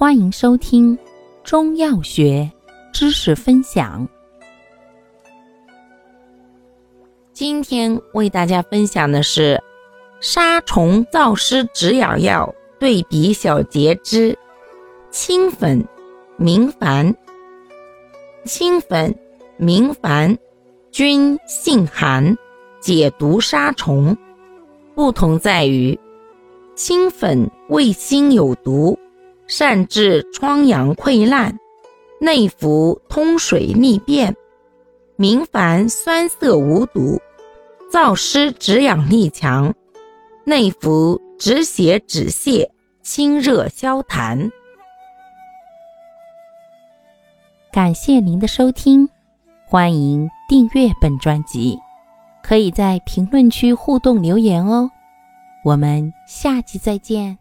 欢迎收听中药学知识分享。今天为大家分享的是杀虫燥湿止痒药对比小节之清粉、明矾。清粉、明矾均性寒，解毒杀虫。不同在于，清粉味辛有毒，善治疮疡溃烂，内服通水利便；明矾酸涩无毒，燥湿止痒力强，内服止血止泻，清热消痰。感谢您的收听，欢迎订阅本专辑，可以在评论区互动留言哦。我们下期再见。